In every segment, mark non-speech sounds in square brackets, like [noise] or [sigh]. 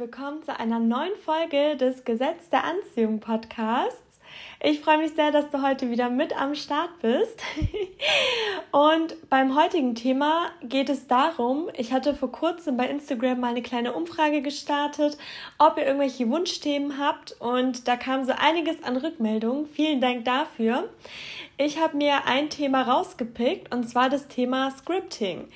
willkommen zu einer neuen Folge des Gesetz der Anziehung Podcasts. Ich freue mich sehr, dass du heute wieder mit am Start bist. [laughs] Und beim heutigen Thema geht es darum, ich hatte vor kurzem bei Instagram mal eine kleine Umfrage gestartet, ob ihr irgendwelche Wunschthemen habt. Und da kam so einiges an Rückmeldungen. Vielen Dank dafür. Ich habe mir ein Thema rausgepickt und zwar das Thema Scripting.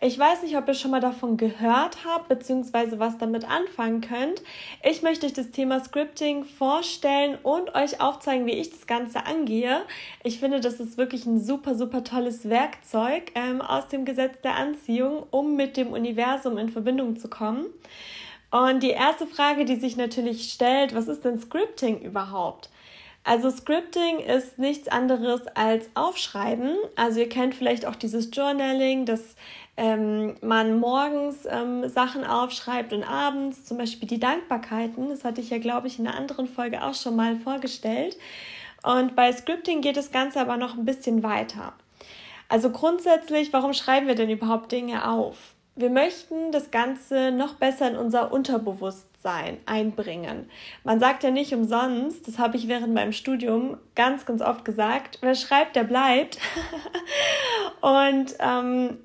Ich weiß nicht, ob ihr schon mal davon gehört habt, beziehungsweise was damit anfangen könnt. Ich möchte euch das Thema Scripting vorstellen und euch aufzeigen, wie ich das Ganze angehe. Ich finde, das ist wirklich ein super, super tolles Werkzeug ähm, aus dem Gesetz der Anziehung, um mit dem Universum in Verbindung zu kommen. Und die erste Frage, die sich natürlich stellt, was ist denn Scripting überhaupt? Also Scripting ist nichts anderes als Aufschreiben. Also ihr kennt vielleicht auch dieses Journaling, dass ähm, man morgens ähm, Sachen aufschreibt und abends zum Beispiel die Dankbarkeiten. Das hatte ich ja, glaube ich, in einer anderen Folge auch schon mal vorgestellt. Und bei Scripting geht das Ganze aber noch ein bisschen weiter. Also grundsätzlich, warum schreiben wir denn überhaupt Dinge auf? Wir möchten das Ganze noch besser in unser Unterbewusstsein einbringen. Man sagt ja nicht umsonst, das habe ich während meinem Studium ganz, ganz oft gesagt, wer schreibt, der bleibt. [laughs] Und ähm,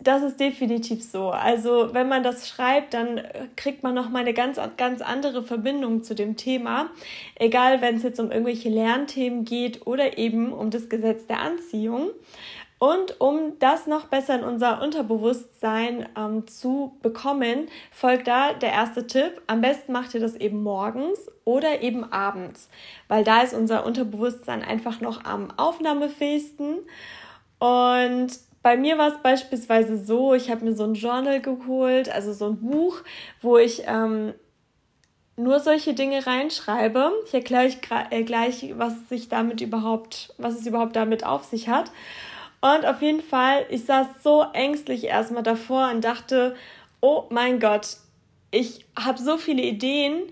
das ist definitiv so. Also wenn man das schreibt, dann kriegt man nochmal eine ganz, ganz andere Verbindung zu dem Thema. Egal, wenn es jetzt um irgendwelche Lernthemen geht oder eben um das Gesetz der Anziehung. Und um das noch besser in unser Unterbewusstsein ähm, zu bekommen, folgt da der erste Tipp. Am besten macht ihr das eben morgens oder eben abends, weil da ist unser Unterbewusstsein einfach noch am aufnahmefähigsten. Und bei mir war es beispielsweise so, ich habe mir so ein Journal geholt, also so ein Buch, wo ich ähm, nur solche Dinge reinschreibe. Ich erkläre euch äh, gleich, was sich damit überhaupt, was es überhaupt damit auf sich hat. Und auf jeden Fall, ich saß so ängstlich erstmal davor und dachte, oh mein Gott, ich habe so viele Ideen,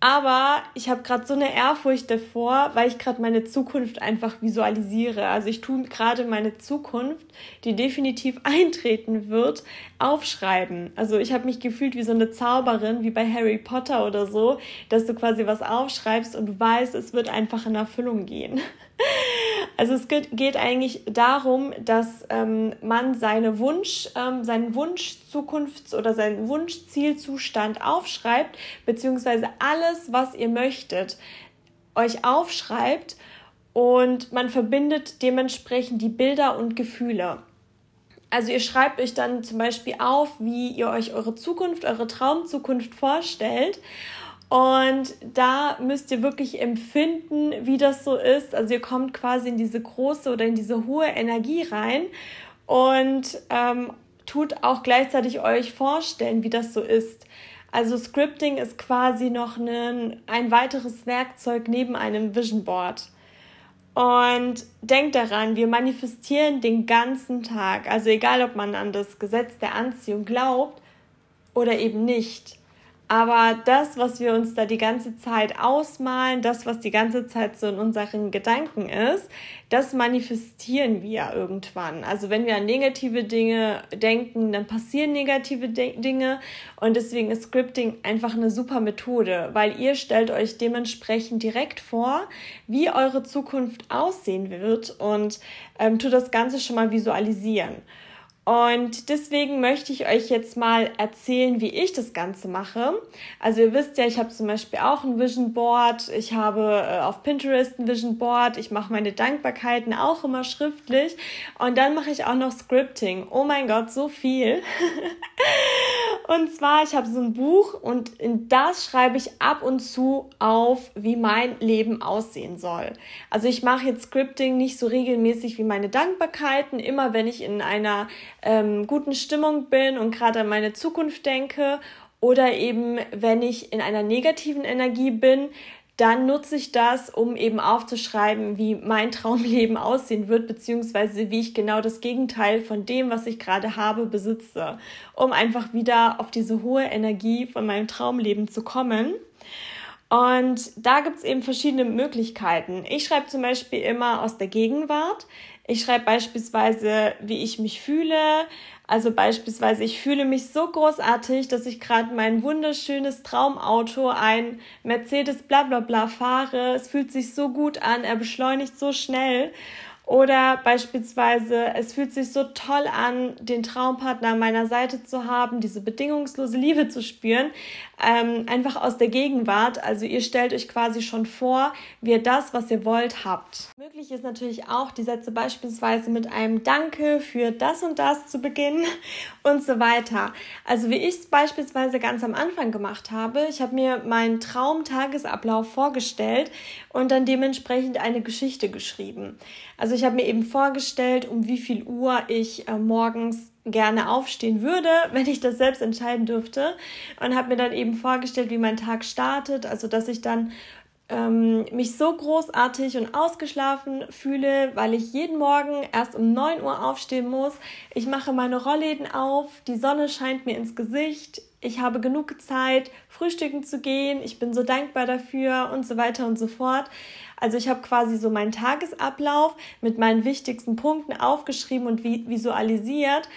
aber ich habe gerade so eine Ehrfurcht davor, weil ich gerade meine Zukunft einfach visualisiere. Also ich tue gerade meine Zukunft, die definitiv [laughs] eintreten wird, aufschreiben. Also ich habe mich gefühlt wie so eine Zauberin, wie bei Harry Potter oder so, dass du quasi was aufschreibst und du weißt, es wird einfach in Erfüllung gehen. [laughs] Also es geht, geht eigentlich darum, dass ähm, man seine Wunsch, ähm, seinen Wunsch Zukunfts- oder seinen Wunschzielzustand aufschreibt, beziehungsweise alles, was ihr möchtet, euch aufschreibt und man verbindet dementsprechend die Bilder und Gefühle. Also ihr schreibt euch dann zum Beispiel auf, wie ihr euch eure Zukunft, eure Traumzukunft vorstellt und da müsst ihr wirklich empfinden, wie das so ist. Also ihr kommt quasi in diese große oder in diese hohe Energie rein und ähm, tut auch gleichzeitig euch vorstellen, wie das so ist. Also Scripting ist quasi noch ein, ein weiteres Werkzeug neben einem Vision Board. Und denkt daran, wir manifestieren den ganzen Tag. Also egal, ob man an das Gesetz der Anziehung glaubt oder eben nicht. Aber das, was wir uns da die ganze Zeit ausmalen, das, was die ganze Zeit so in unseren Gedanken ist, das manifestieren wir irgendwann. Also wenn wir an negative Dinge denken, dann passieren negative De Dinge. Und deswegen ist Scripting einfach eine super Methode, weil ihr stellt euch dementsprechend direkt vor, wie eure Zukunft aussehen wird und ähm, tut das Ganze schon mal visualisieren. Und deswegen möchte ich euch jetzt mal erzählen, wie ich das Ganze mache. Also ihr wisst ja, ich habe zum Beispiel auch ein Vision Board. Ich habe äh, auf Pinterest ein Vision Board. Ich mache meine Dankbarkeiten auch immer schriftlich. Und dann mache ich auch noch Scripting. Oh mein Gott, so viel. [laughs] und zwar, ich habe so ein Buch und in das schreibe ich ab und zu auf, wie mein Leben aussehen soll. Also ich mache jetzt Scripting nicht so regelmäßig wie meine Dankbarkeiten. Immer wenn ich in einer ähm, guten Stimmung bin und gerade an meine Zukunft denke oder eben wenn ich in einer negativen Energie bin, dann nutze ich das, um eben aufzuschreiben, wie mein [laughs] Traumleben aussehen wird, beziehungsweise wie ich genau das Gegenteil von dem, was ich gerade habe, besitze, um einfach wieder auf diese hohe Energie von meinem Traumleben zu kommen. Und da gibt es eben verschiedene Möglichkeiten. Ich schreibe zum Beispiel immer aus der Gegenwart. Ich schreibe beispielsweise, wie ich mich fühle. Also beispielsweise, ich fühle mich so großartig, dass ich gerade mein wunderschönes Traumauto, ein Mercedes bla bla bla fahre. Es fühlt sich so gut an, er beschleunigt so schnell. Oder beispielsweise, es fühlt sich so toll an, den Traumpartner an meiner Seite zu haben, diese bedingungslose Liebe zu spüren, ähm, einfach aus der Gegenwart. Also ihr stellt euch quasi schon vor, wie ihr das, was ihr wollt, habt. Möglich ist natürlich auch, die Sätze beispielsweise mit einem Danke für das und das zu beginnen [laughs] und so weiter. Also wie ich es beispielsweise ganz am Anfang gemacht habe, ich habe mir meinen Traumtagesablauf vorgestellt und dann dementsprechend eine Geschichte geschrieben. Also ich habe mir eben vorgestellt, um wie viel Uhr ich äh, morgens gerne aufstehen würde, [laughs] wenn ich das selbst entscheiden dürfte. Und habe mir dann eben vorgestellt, wie mein Tag startet. Also, dass ich dann ähm, mich so großartig und ausgeschlafen fühle, weil ich jeden Morgen erst um 9 Uhr aufstehen muss. Ich mache meine Rollläden auf, die Sonne scheint mir ins Gesicht, ich habe genug Zeit, frühstücken zu gehen, ich bin so dankbar dafür und so weiter und so fort. Also ich habe quasi so meinen Tagesablauf mit meinen wichtigsten Punkten aufgeschrieben und visualisiert.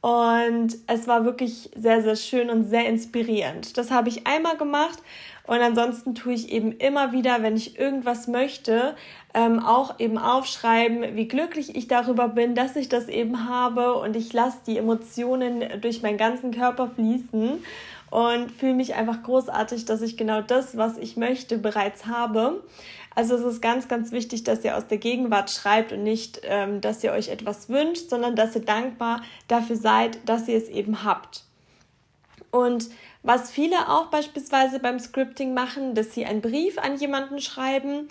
Und es war wirklich sehr, sehr schön und sehr inspirierend. Das habe ich einmal gemacht und ansonsten tue ich eben immer wieder, wenn ich irgendwas möchte, ähm, auch eben aufschreiben, wie glücklich ich darüber bin, dass ich das eben habe und ich lasse die Emotionen durch meinen ganzen Körper fließen und fühle mich einfach großartig, dass ich genau das, was ich möchte, bereits habe. Also es ist ganz, ganz wichtig, dass ihr aus der Gegenwart schreibt und nicht, ähm, dass ihr euch etwas wünscht, sondern dass ihr dankbar dafür seid, dass ihr es eben habt. Und was viele auch beispielsweise beim Scripting machen, dass sie einen Brief an jemanden schreiben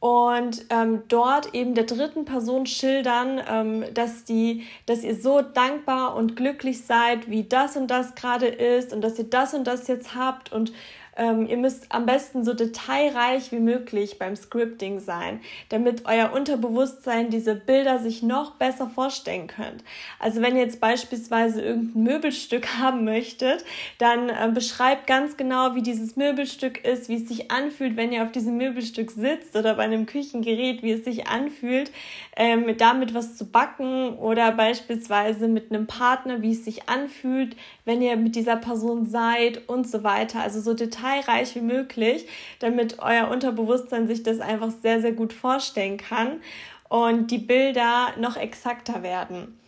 und ähm, dort eben der dritten Person schildern, ähm, dass die, dass ihr so dankbar und glücklich seid, wie das und das gerade ist und dass ihr das und das jetzt habt und ähm, ihr müsst am besten so detailreich wie möglich beim Scripting sein, damit euer Unterbewusstsein diese Bilder sich noch besser vorstellen könnt. Also wenn ihr jetzt beispielsweise irgendein Möbelstück [laughs] haben möchtet, dann äh, beschreibt ganz genau, wie dieses Möbelstück ist, wie es sich anfühlt, wenn ihr auf diesem Möbelstück sitzt oder bei einem Küchengerät, wie es sich anfühlt, ähm, damit was zu backen oder beispielsweise mit einem Partner, wie es sich anfühlt, wenn ihr mit dieser Person seid und so weiter. Also so detailreich detailreich wie möglich, damit euer Unterbewusstsein sich das einfach sehr, sehr gut vorstellen kann und die Bilder noch exakter werden.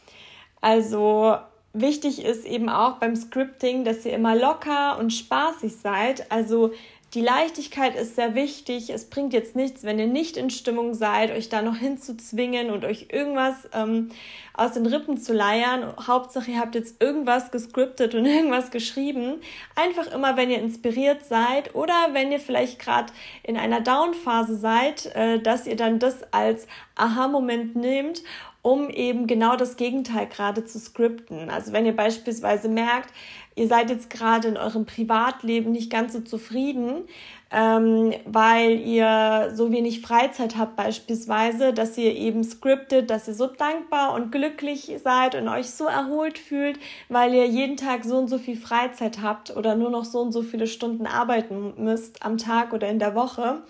Also wichtig ist eben auch beim Scripting, dass ihr immer locker und spaßig seid. Also die Leichtigkeit ist sehr wichtig. Es bringt jetzt nichts, wenn ihr nicht in Stimmung seid, euch da noch hinzuzwingen und euch irgendwas ähm, aus den Rippen zu leiern. Hauptsache, ihr habt jetzt irgendwas gescriptet und [laughs] irgendwas geschrieben. Einfach immer, wenn ihr inspiriert seid oder wenn ihr vielleicht gerade in einer Down-Phase seid, äh, dass ihr dann das als Aha-Moment nehmt um eben genau das Gegenteil gerade zu skripten. Also wenn ihr beispielsweise merkt, ihr seid jetzt gerade in eurem Privatleben nicht ganz so zufrieden, ähm, weil ihr so wenig Freizeit habt beispielsweise, dass ihr eben scriptet, dass ihr so dankbar und glücklich seid und euch so erholt fühlt, weil ihr jeden Tag so und so viel Freizeit habt oder nur noch so und so viele Stunden arbeiten müsst am Tag oder in der Woche.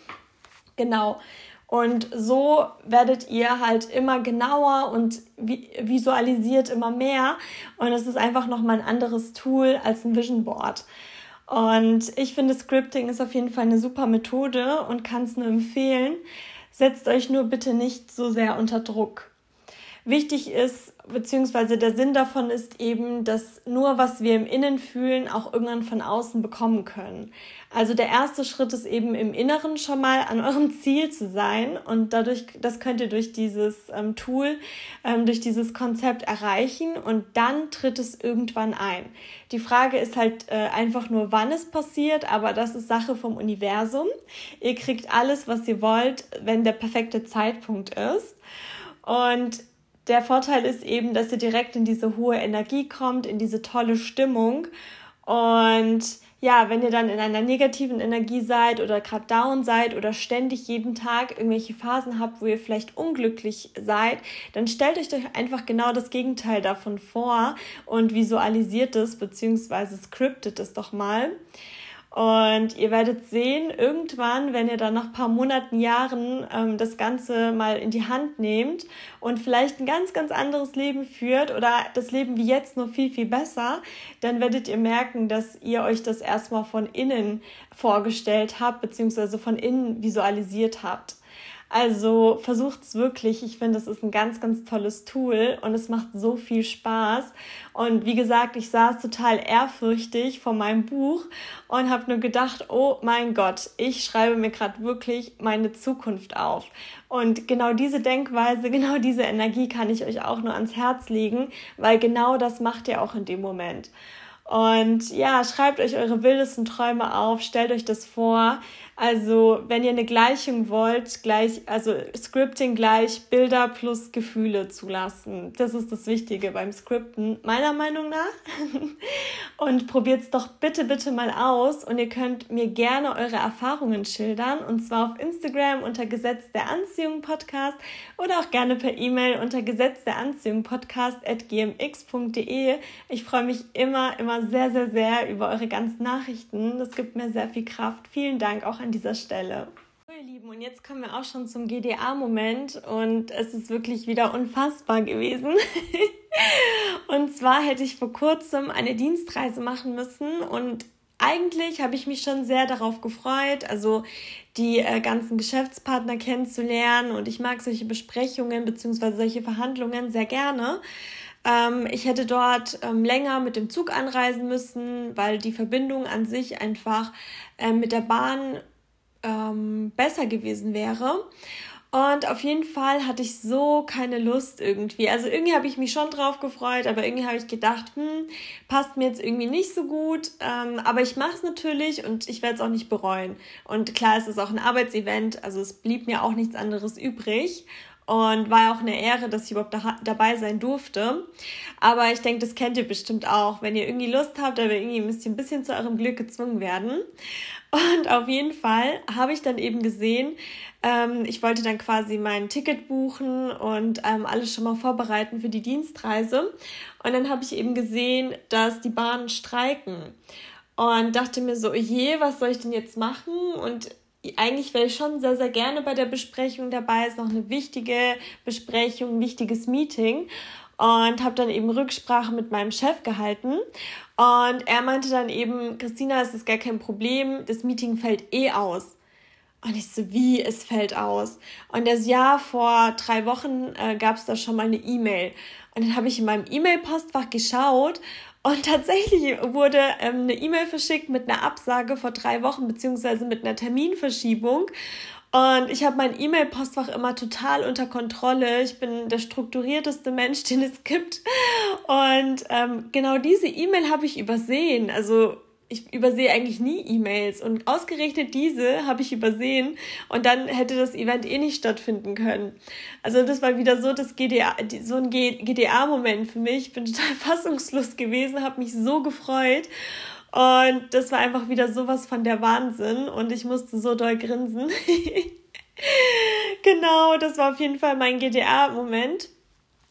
Genau. Und so werdet ihr halt immer genauer und visualisiert immer mehr. Und es ist einfach nochmal ein anderes Tool als ein Vision Board. Und ich finde, Scripting ist auf jeden Fall eine super Methode und kann es nur empfehlen. Setzt euch nur bitte nicht so sehr unter Druck. Wichtig ist, beziehungsweise der Sinn davon ist eben, dass nur was wir im Innen fühlen, auch irgendwann von außen bekommen können. Also der erste Schritt ist eben im Inneren schon mal an eurem [laughs] Ziel zu sein und dadurch, das könnt ihr durch dieses ähm, Tool, ähm, durch dieses Konzept erreichen und dann tritt es irgendwann ein. Die Frage ist halt äh, einfach nur, wann es passiert, aber das ist Sache vom Universum. Ihr kriegt alles, was ihr wollt, wenn der perfekte Zeitpunkt ist. Und der Vorteil ist eben, dass ihr direkt in diese hohe Energie kommt, in diese tolle Stimmung. Und ja, wenn ihr dann in einer negativen Energie seid oder gerade down seid oder ständig jeden Tag irgendwelche Phasen habt, wo ihr vielleicht unglücklich seid, dann stellt euch doch einfach genau das Gegenteil davon vor und visualisiert es beziehungsweise scriptet es doch mal. Und ihr werdet sehen, irgendwann, wenn ihr dann nach paar Monaten, Jahren ähm, das Ganze mal in die Hand nehmt und vielleicht ein ganz, ganz anderes Leben führt oder das Leben wie jetzt nur viel, viel besser, dann werdet ihr merken, dass ihr euch das erstmal von innen vorgestellt habt, beziehungsweise von innen visualisiert habt. Also versucht es wirklich. Ich finde, es ist ein ganz, ganz tolles Tool und es macht so viel Spaß. Und wie gesagt, ich saß total ehrfürchtig vor meinem Buch und habe nur gedacht, oh mein Gott, ich schreibe mir gerade wirklich meine Zukunft auf. Und genau diese Denkweise, [laughs] genau diese Energie kann ich euch auch nur ans Herz legen, weil genau das macht ihr auch in dem Moment. Und ja, schreibt euch eure wildesten Träume auf, stellt euch das vor. Also, wenn ihr eine Gleichung wollt, gleich, also Scripting gleich Bilder plus Gefühle zulassen. Das ist das Wichtige beim Scripten, meiner Meinung nach. [laughs] Und probiert es doch bitte, bitte mal aus. Und ihr könnt mir gerne eure Erfahrungen schildern. Und zwar auf Instagram unter Gesetz der Anziehung Podcast oder auch gerne per E-Mail unter Gesetz der Anziehung Podcast at gmx.de. Ich freue mich immer, immer sehr, sehr, sehr über eure ganzen Nachrichten. Das gibt mir sehr viel Kraft. Vielen Dank auch an dieser Stelle. Ihr Lieben, und jetzt kommen wir auch schon zum GDA-Moment und es ist wirklich wieder unfassbar gewesen. [laughs] und zwar hätte ich vor kurzem eine Dienstreise machen müssen und eigentlich habe ich mich schon sehr darauf gefreut, also die äh, ganzen Geschäftspartner kennenzulernen und ich mag solche Besprechungen bzw. solche Verhandlungen sehr gerne. Ähm, ich hätte dort ähm, länger mit dem Zug anreisen müssen, weil die Verbindung an sich einfach äh, mit der Bahn ähm, besser gewesen wäre. Und auf jeden Fall hatte ich so keine Lust irgendwie. Also irgendwie habe ich mich schon drauf gefreut, aber irgendwie habe ich gedacht, hm, passt mir jetzt irgendwie nicht so gut. Ähm, aber ich mache es natürlich und ich werde es auch nicht bereuen. Und klar, es ist auch ein Arbeitsevent, also es blieb mir auch nichts anderes übrig. Und war auch eine Ehre, dass ich überhaupt da, dabei sein durfte. Aber ich denke, das kennt ihr bestimmt auch. Wenn ihr irgendwie Lust habt, aber irgendwie müsst ihr ein bisschen zu eurem Glück gezwungen werden. Und auf jeden Fall habe ich dann eben gesehen, ähm, ich wollte dann quasi mein Ticket buchen und ähm, alles schon mal vorbereiten für die Dienstreise. Und dann habe ich eben gesehen, dass die Bahnen streiken. Und dachte mir so, je, was soll ich denn jetzt machen? Und eigentlich wäre ich schon sehr, sehr gerne bei der Besprechung dabei. Ist noch eine wichtige Besprechung, ein wichtiges Meeting und habe dann eben Rücksprache mit meinem Chef gehalten. Und er meinte dann eben, Christina, es ist gar kein Problem, das Meeting fällt eh aus. Und ich so, wie, es fällt aus? Und das Jahr vor drei Wochen äh, gab es da schon mal eine E-Mail. Und dann habe ich in meinem E-Mail-Postfach geschaut und [laughs] tatsächlich wurde ähm, eine E-Mail verschickt mit einer Absage vor drei Wochen, beziehungsweise mit einer Terminverschiebung. Und ich habe mein E-Mail-Postfach immer total unter Kontrolle. Ich bin der strukturierteste Mensch, den es gibt. Und ähm, genau diese E-Mail habe ich übersehen. Also ich übersehe eigentlich nie E-Mails und ausgerechnet diese habe ich übersehen und dann hätte das Event eh nicht stattfinden können. Also das war wieder so das GDA, so ein GDA-Moment für mich. Ich bin total [laughs] fassungslos gewesen, habe mich so gefreut und das war einfach wieder sowas von der Wahnsinn und ich musste so doll grinsen. [laughs] genau, das war auf jeden Fall mein GDA-Moment.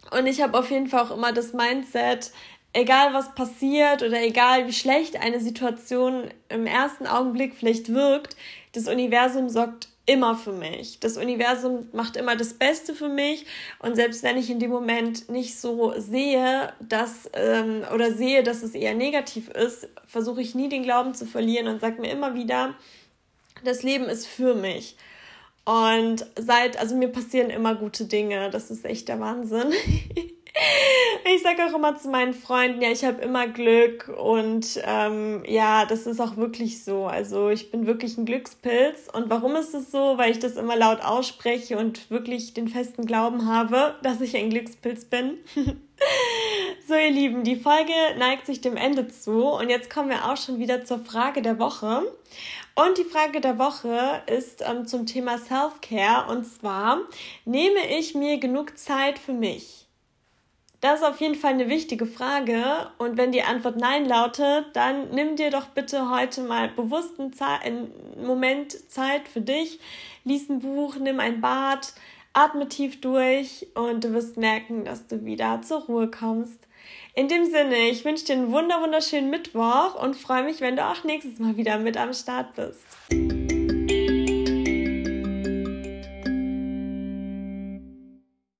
Und ich habe auf jeden Fall auch immer das Mindset, egal was passiert oder egal wie schlecht eine Situation im ersten Augenblick vielleicht wirkt, das Universum sorgt immer für mich. Das Universum macht immer das Beste für mich und selbst wenn ich in dem Moment nicht so sehe, dass ähm, oder sehe, dass es eher negativ ist, versuche ich nie den Glauben zu verlieren und sage mir immer wieder, das Leben ist für mich. Und seit, also mir passieren immer gute Dinge. Das ist echt der Wahnsinn. [laughs] Ich sage auch immer zu meinen Freunden, ja, ich habe immer Glück und ähm, ja, das ist auch wirklich so. Also ich bin wirklich ein Glückspilz. Und warum ist es so? Weil ich das immer laut ausspreche und wirklich den festen Glauben habe, dass ich ein Glückspilz bin. [laughs] so, ihr Lieben, die Folge neigt sich dem Ende zu und jetzt kommen wir auch schon wieder zur Frage der Woche. Und die Frage der Woche ist ähm, zum Thema Self-Care und zwar, nehme ich mir genug Zeit für mich? Das ist auf jeden Fall eine wichtige Frage. Und wenn die Antwort Nein lautet, dann nimm dir doch bitte heute mal bewusst einen, Moment Zeit für dich. Lies ein Buch, nimm ein Bad, Atme tief durch und du wirst merken, dass du wieder zur Ruhe kommst. In dem Sinne, ich wünsche dir einen wunder wunderschönen Mittwoch und freue mich, wenn du auch nächstes Mal wieder mit am Start bist.